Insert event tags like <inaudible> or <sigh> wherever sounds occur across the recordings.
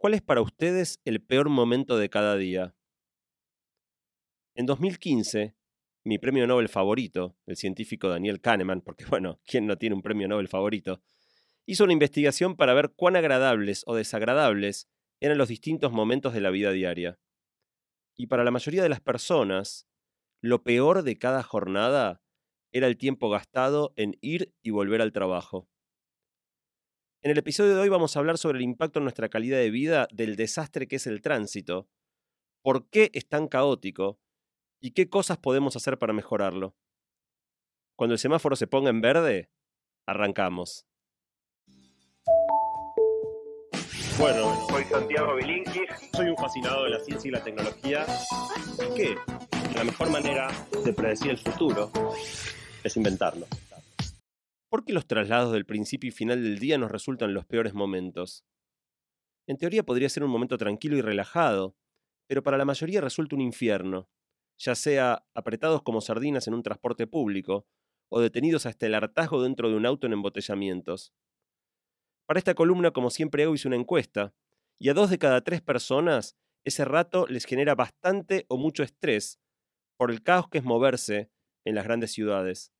¿Cuál es para ustedes el peor momento de cada día? En 2015, mi premio Nobel favorito, el científico Daniel Kahneman, porque bueno, <laughs> ¿quién no tiene un premio Nobel favorito? Hizo una investigación para ver cuán agradables o desagradables eran los distintos momentos de la vida diaria. Y para la mayoría de las personas, lo peor de cada jornada era el tiempo gastado en ir y volver al trabajo. En el episodio de hoy vamos a hablar sobre el impacto en nuestra calidad de vida del desastre que es el tránsito, por qué es tan caótico y qué cosas podemos hacer para mejorarlo. Cuando el semáforo se ponga en verde, arrancamos. Bueno, soy Santiago Bilinkis. Soy un fascinado de la ciencia y la tecnología. ¿Qué? La mejor manera de predecir el futuro es inventarlo. ¿Por qué los traslados del principio y final del día nos resultan los peores momentos? En teoría podría ser un momento tranquilo y relajado, pero para la mayoría resulta un infierno, ya sea apretados como sardinas en un transporte público o detenidos hasta el hartazgo dentro de un auto en embotellamientos. Para esta columna, como siempre hago, hice una encuesta, y a dos de cada tres personas ese rato les genera bastante o mucho estrés por el caos que es moverse en las grandes ciudades.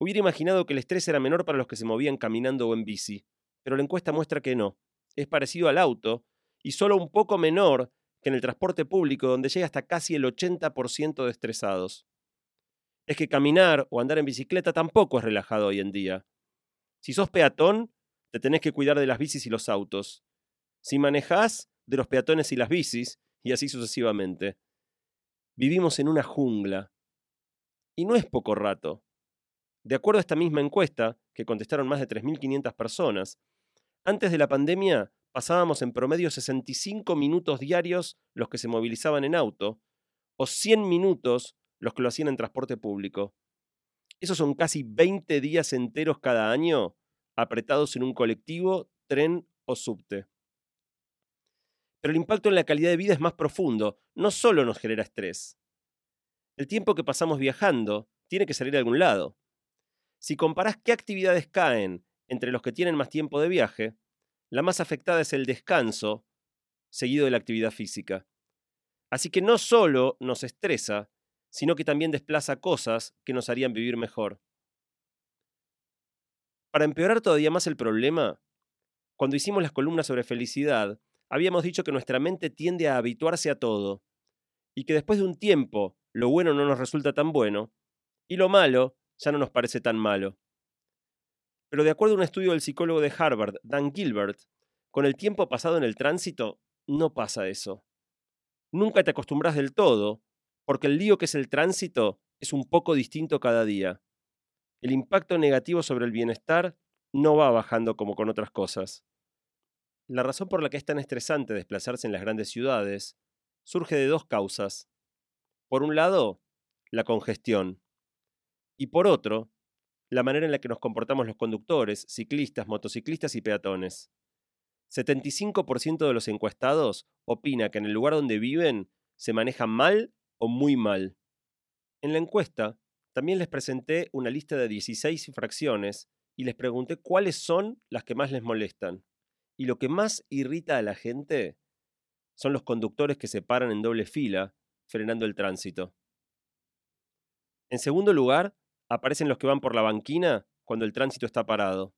Hubiera imaginado que el estrés era menor para los que se movían caminando o en bici, pero la encuesta muestra que no. Es parecido al auto y solo un poco menor que en el transporte público, donde llega hasta casi el 80% de estresados. Es que caminar o andar en bicicleta tampoco es relajado hoy en día. Si sos peatón, te tenés que cuidar de las bicis y los autos. Si manejás, de los peatones y las bicis, y así sucesivamente. Vivimos en una jungla. Y no es poco rato. De acuerdo a esta misma encuesta, que contestaron más de 3.500 personas, antes de la pandemia pasábamos en promedio 65 minutos diarios los que se movilizaban en auto, o 100 minutos los que lo hacían en transporte público. Esos son casi 20 días enteros cada año apretados en un colectivo, tren o subte. Pero el impacto en la calidad de vida es más profundo, no solo nos genera estrés. El tiempo que pasamos viajando tiene que salir de algún lado. Si comparás qué actividades caen entre los que tienen más tiempo de viaje, la más afectada es el descanso, seguido de la actividad física. Así que no solo nos estresa, sino que también desplaza cosas que nos harían vivir mejor. Para empeorar todavía más el problema, cuando hicimos las columnas sobre felicidad, habíamos dicho que nuestra mente tiende a habituarse a todo, y que después de un tiempo lo bueno no nos resulta tan bueno, y lo malo ya no nos parece tan malo. Pero de acuerdo a un estudio del psicólogo de Harvard, Dan Gilbert, con el tiempo pasado en el tránsito, no pasa eso. Nunca te acostumbras del todo, porque el lío que es el tránsito es un poco distinto cada día. El impacto negativo sobre el bienestar no va bajando como con otras cosas. La razón por la que es tan estresante desplazarse en las grandes ciudades surge de dos causas. Por un lado, la congestión y por otro, la manera en la que nos comportamos los conductores, ciclistas, motociclistas y peatones. 75% de los encuestados opina que en el lugar donde viven se maneja mal o muy mal. En la encuesta también les presenté una lista de 16 infracciones y les pregunté cuáles son las que más les molestan. Y lo que más irrita a la gente son los conductores que se paran en doble fila frenando el tránsito. En segundo lugar, aparecen los que van por la banquina cuando el tránsito está parado.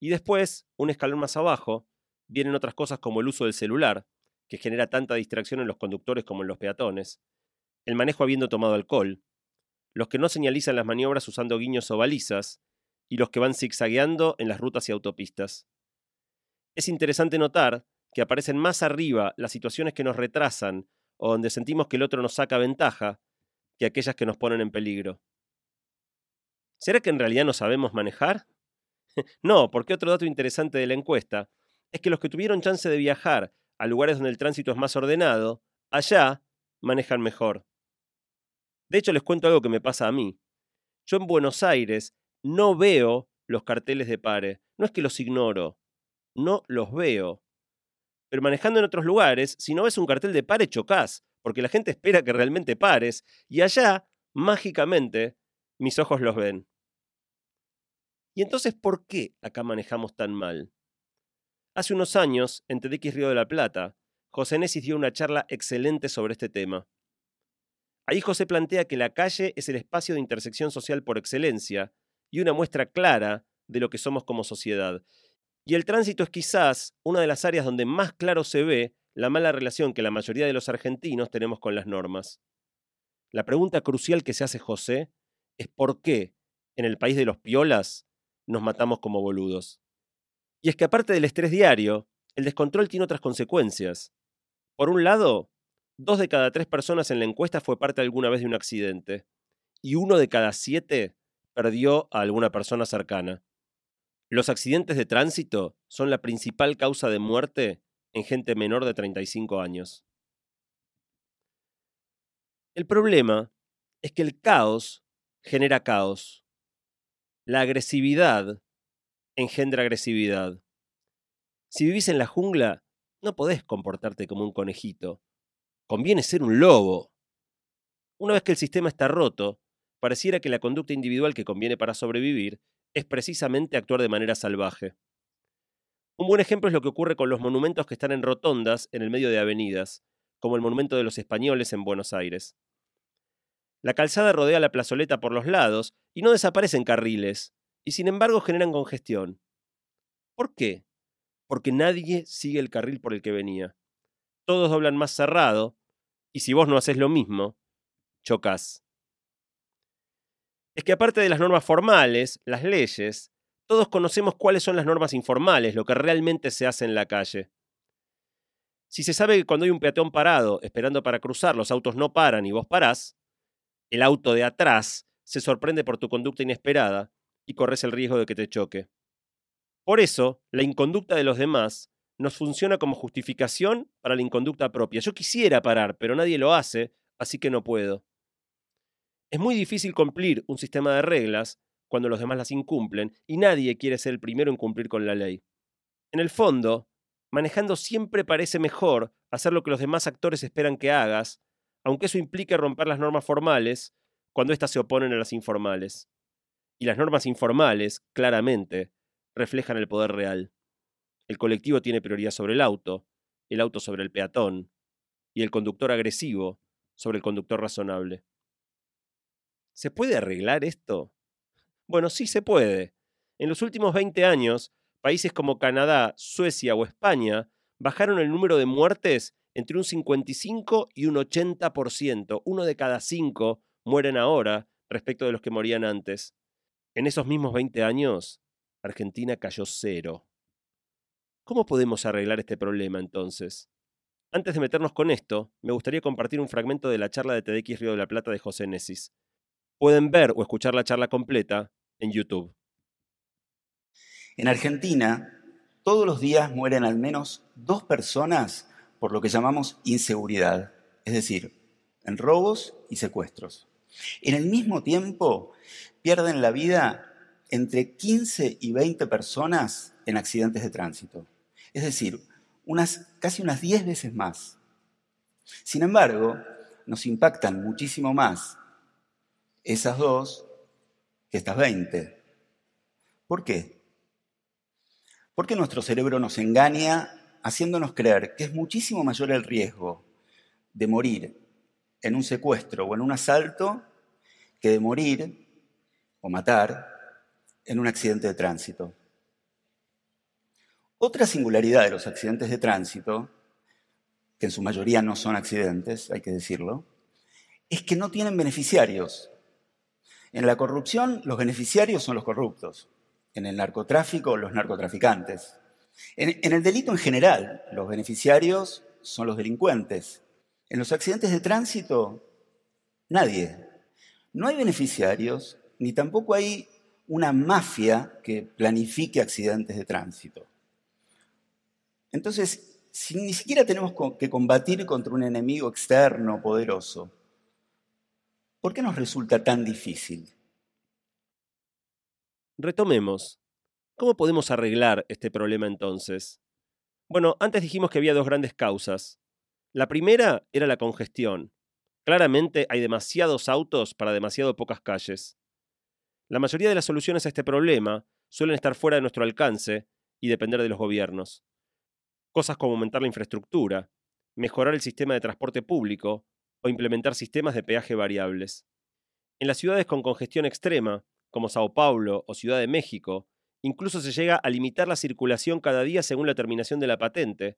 Y después, un escalón más abajo, vienen otras cosas como el uso del celular, que genera tanta distracción en los conductores como en los peatones, el manejo habiendo tomado alcohol, los que no señalizan las maniobras usando guiños o balizas, y los que van zigzagueando en las rutas y autopistas. Es interesante notar que aparecen más arriba las situaciones que nos retrasan o donde sentimos que el otro nos saca ventaja que aquellas que nos ponen en peligro. ¿Será que en realidad no sabemos manejar? <laughs> no, porque otro dato interesante de la encuesta es que los que tuvieron chance de viajar a lugares donde el tránsito es más ordenado, allá manejan mejor. De hecho, les cuento algo que me pasa a mí. Yo en Buenos Aires no veo los carteles de pare. No es que los ignoro, no los veo. Pero manejando en otros lugares, si no ves un cartel de pare, chocas, porque la gente espera que realmente pares, y allá, mágicamente, mis ojos los ven. ¿Y entonces por qué acá manejamos tan mal? Hace unos años, en TEDx Río de la Plata, José Nesis dio una charla excelente sobre este tema. Ahí José plantea que la calle es el espacio de intersección social por excelencia y una muestra clara de lo que somos como sociedad. Y el tránsito es quizás una de las áreas donde más claro se ve la mala relación que la mayoría de los argentinos tenemos con las normas. La pregunta crucial que se hace José es por qué, en el país de los piolas, nos matamos como boludos. Y es que aparte del estrés diario, el descontrol tiene otras consecuencias. Por un lado, dos de cada tres personas en la encuesta fue parte alguna vez de un accidente, y uno de cada siete perdió a alguna persona cercana. Los accidentes de tránsito son la principal causa de muerte en gente menor de 35 años. El problema es que el caos genera caos. La agresividad engendra agresividad. Si vivís en la jungla, no podés comportarte como un conejito. Conviene ser un lobo. Una vez que el sistema está roto, pareciera que la conducta individual que conviene para sobrevivir es precisamente actuar de manera salvaje. Un buen ejemplo es lo que ocurre con los monumentos que están en rotondas en el medio de avenidas, como el Monumento de los Españoles en Buenos Aires. La calzada rodea la plazoleta por los lados y no desaparecen carriles, y sin embargo generan congestión. ¿Por qué? Porque nadie sigue el carril por el que venía. Todos doblan más cerrado, y si vos no haces lo mismo, chocas. Es que aparte de las normas formales, las leyes, todos conocemos cuáles son las normas informales, lo que realmente se hace en la calle. Si se sabe que cuando hay un peatón parado esperando para cruzar, los autos no paran y vos parás, el auto de atrás se sorprende por tu conducta inesperada y corres el riesgo de que te choque. Por eso, la inconducta de los demás nos funciona como justificación para la inconducta propia. Yo quisiera parar, pero nadie lo hace, así que no puedo. Es muy difícil cumplir un sistema de reglas cuando los demás las incumplen y nadie quiere ser el primero en cumplir con la ley. En el fondo, manejando siempre parece mejor hacer lo que los demás actores esperan que hagas, aunque eso implique romper las normas formales cuando éstas se oponen a las informales. Y las normas informales, claramente, reflejan el poder real. El colectivo tiene prioridad sobre el auto, el auto sobre el peatón, y el conductor agresivo sobre el conductor razonable. ¿Se puede arreglar esto? Bueno, sí se puede. En los últimos 20 años, países como Canadá, Suecia o España bajaron el número de muertes entre un 55 y un 80%. Uno de cada cinco mueren ahora respecto de los que morían antes. En esos mismos 20 años, Argentina cayó cero. ¿Cómo podemos arreglar este problema entonces? Antes de meternos con esto, me gustaría compartir un fragmento de la charla de TDX Río de la Plata de José Nesis. Pueden ver o escuchar la charla completa en YouTube. En Argentina, todos los días mueren al menos dos personas por lo que llamamos inseguridad, es decir, en robos y secuestros. En el mismo tiempo, pierden la vida entre 15 y 20 personas en accidentes de tránsito. Es decir, unas, casi unas 10 veces más. Sin embargo, nos impactan muchísimo más esas dos que estas 20. ¿Por qué? Porque nuestro cerebro nos engaña haciéndonos creer que es muchísimo mayor el riesgo de morir en un secuestro o en un asalto que de morir o matar en un accidente de tránsito. Otra singularidad de los accidentes de tránsito, que en su mayoría no son accidentes, hay que decirlo, es que no tienen beneficiarios. En la corrupción, los beneficiarios son los corruptos. En el narcotráfico, los narcotraficantes. En, el delito en general, los beneficiarios son los delincuentes. En los accidentes de tránsito, nadie. No hay beneficiarios, ni tampoco hay una mafia que planifique accidentes de tránsito. Entonces, si ni siquiera tenemos que combatir contra un enemigo externo poderoso, ¿Por qué nos resulta tan difícil? Retomemos. ¿Cómo podemos arreglar este problema entonces? Bueno, antes dijimos que había dos grandes causas. La primera era la congestión. Claramente hay demasiados autos para demasiado pocas calles. La mayoría de las soluciones a este problema suelen estar fuera de nuestro alcance y depender de los gobiernos. Cosas como aumentar la infraestructura, mejorar el sistema de transporte público o implementar sistemas de peaje variables. En las ciudades con congestión extrema, como Sao Paulo o Ciudad de México, incluso se llega a limitar la circulación cada día según la terminación de la patente,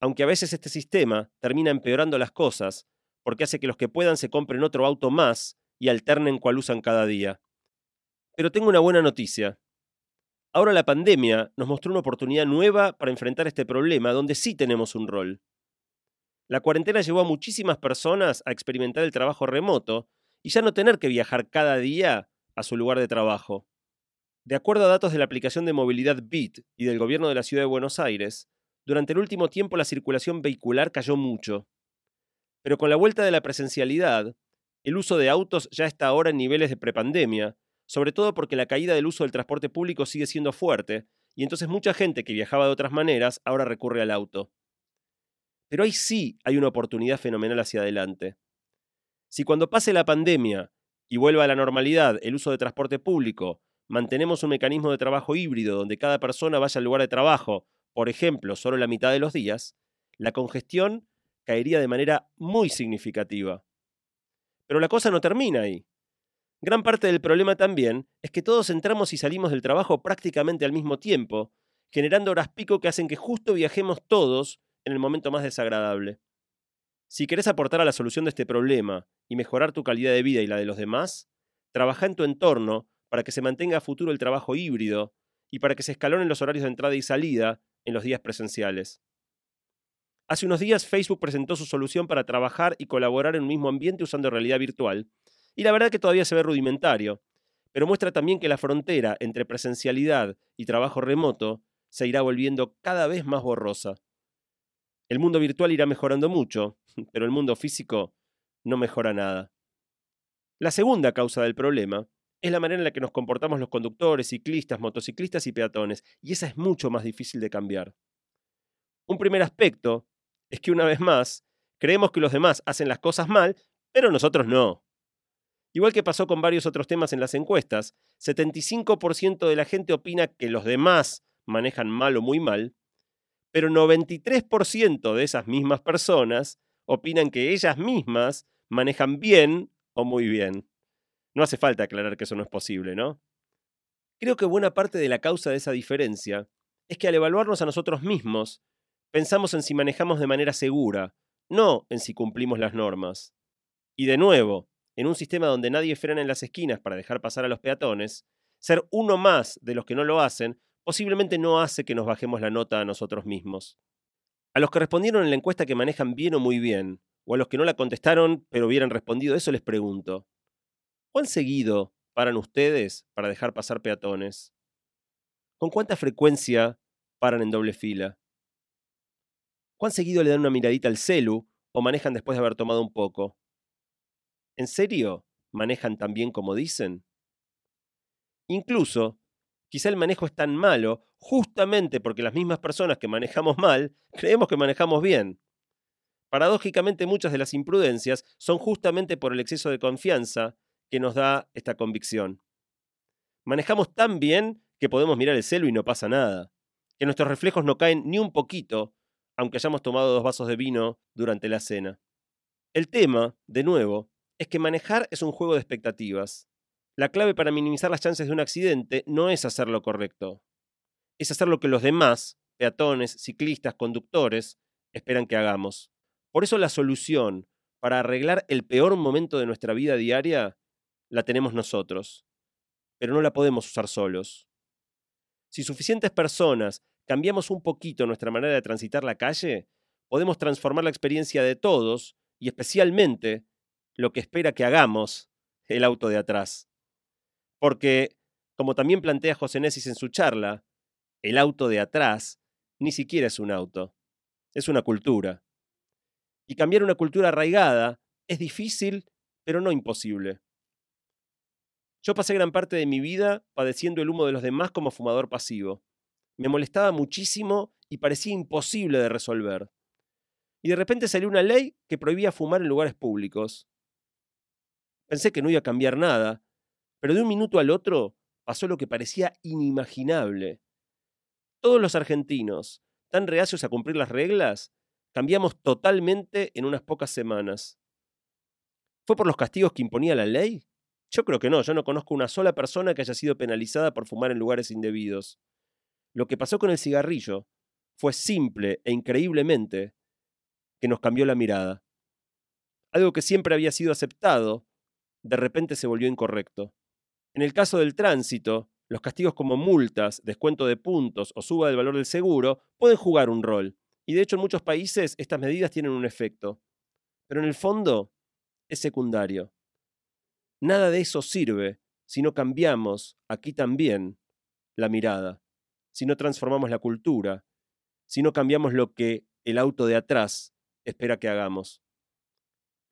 aunque a veces este sistema termina empeorando las cosas, porque hace que los que puedan se compren otro auto más y alternen cuál usan cada día. Pero tengo una buena noticia. Ahora la pandemia nos mostró una oportunidad nueva para enfrentar este problema donde sí tenemos un rol. La cuarentena llevó a muchísimas personas a experimentar el trabajo remoto y ya no tener que viajar cada día a su lugar de trabajo. De acuerdo a datos de la aplicación de movilidad BIT y del gobierno de la ciudad de Buenos Aires, durante el último tiempo la circulación vehicular cayó mucho. Pero con la vuelta de la presencialidad, el uso de autos ya está ahora en niveles de prepandemia, sobre todo porque la caída del uso del transporte público sigue siendo fuerte, y entonces mucha gente que viajaba de otras maneras ahora recurre al auto. Pero ahí sí hay una oportunidad fenomenal hacia adelante. Si cuando pase la pandemia y vuelva a la normalidad el uso de transporte público, mantenemos un mecanismo de trabajo híbrido donde cada persona vaya al lugar de trabajo, por ejemplo, solo la mitad de los días, la congestión caería de manera muy significativa. Pero la cosa no termina ahí. Gran parte del problema también es que todos entramos y salimos del trabajo prácticamente al mismo tiempo, generando horas pico que hacen que justo viajemos todos en el momento más desagradable. Si querés aportar a la solución de este problema y mejorar tu calidad de vida y la de los demás, trabaja en tu entorno para que se mantenga a futuro el trabajo híbrido y para que se escalonen los horarios de entrada y salida en los días presenciales. Hace unos días Facebook presentó su solución para trabajar y colaborar en un mismo ambiente usando realidad virtual, y la verdad que todavía se ve rudimentario, pero muestra también que la frontera entre presencialidad y trabajo remoto se irá volviendo cada vez más borrosa. El mundo virtual irá mejorando mucho, pero el mundo físico no mejora nada. La segunda causa del problema es la manera en la que nos comportamos los conductores, ciclistas, motociclistas y peatones, y esa es mucho más difícil de cambiar. Un primer aspecto es que una vez más, creemos que los demás hacen las cosas mal, pero nosotros no. Igual que pasó con varios otros temas en las encuestas, 75% de la gente opina que los demás manejan mal o muy mal, pero 93% de esas mismas personas opinan que ellas mismas manejan bien o muy bien. No hace falta aclarar que eso no es posible, ¿no? Creo que buena parte de la causa de esa diferencia es que al evaluarnos a nosotros mismos, pensamos en si manejamos de manera segura, no en si cumplimos las normas. Y de nuevo, en un sistema donde nadie frena en las esquinas para dejar pasar a los peatones, ser uno más de los que no lo hacen posiblemente no hace que nos bajemos la nota a nosotros mismos. A los que respondieron en la encuesta que manejan bien o muy bien, o a los que no la contestaron pero hubieran respondido eso les pregunto, ¿cuán seguido paran ustedes para dejar pasar peatones? ¿Con cuánta frecuencia paran en doble fila? ¿Cuán seguido le dan una miradita al celu o manejan después de haber tomado un poco? ¿En serio manejan tan bien como dicen? Incluso quizá el manejo es tan malo justamente porque las mismas personas que manejamos mal <laughs> creemos que manejamos bien. Paradójicamente muchas de las imprudencias son justamente por el exceso de confianza que nos da esta convicción. Manejamos tan bien que podemos mirar el celo y no pasa nada, que nuestros reflejos no caen ni un poquito, aunque hayamos tomado dos vasos de vino durante la cena. El tema, de nuevo, es que manejar es un juego de expectativas. La clave para minimizar las chances de un accidente no es hacer lo correcto, es hacer lo que los demás, peatones, ciclistas, conductores, esperan que hagamos. Por eso la solución para arreglar el peor momento de nuestra vida diaria la tenemos nosotros, pero no la podemos usar solos. Si suficientes personas cambiamos un poquito nuestra manera de transitar la calle, podemos transformar la experiencia de todos y especialmente lo que espera que hagamos el auto de atrás. Porque, como también plantea José Nesis en su charla, el auto de atrás ni siquiera es un auto, es una cultura. Y cambiar una cultura arraigada es difícil, pero no imposible. Yo pasé gran parte de mi vida padeciendo el humo de los demás como fumador pasivo. Me molestaba muchísimo y parecía imposible de resolver. Y de repente salió una ley que prohibía fumar en lugares públicos. Pensé que no iba a cambiar nada, pero de un minuto al otro pasó lo que parecía inimaginable. Todos los argentinos tan reacios a cumplir las reglas, cambiamos totalmente en unas pocas semanas. ¿Fue por los castigos que imponía la ley? Yo creo que no, yo no conozco una sola persona que haya sido penalizada por fumar en lugares indebidos. Lo que pasó con el cigarrillo fue simple e increíblemente que nos cambió la mirada. Algo que siempre había sido aceptado, de repente se volvió incorrecto. En el caso del tránsito, los castigos como multas, descuento de puntos o suba del valor del seguro pueden jugar un rol, y de hecho en muchos países estas medidas tienen un efecto. Pero en el fondo es secundario. Nada de eso sirve si no cambiamos, aquí también, la mirada, si no transformamos la cultura, si no cambiamos lo que el auto de atrás espera que hagamos.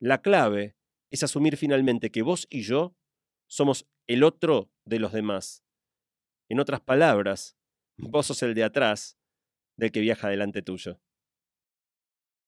La clave es asumir finalmente que vos y yo somos el otro de los demás. En otras palabras, <laughs> vos sos el de atrás del que viaja delante tuyo.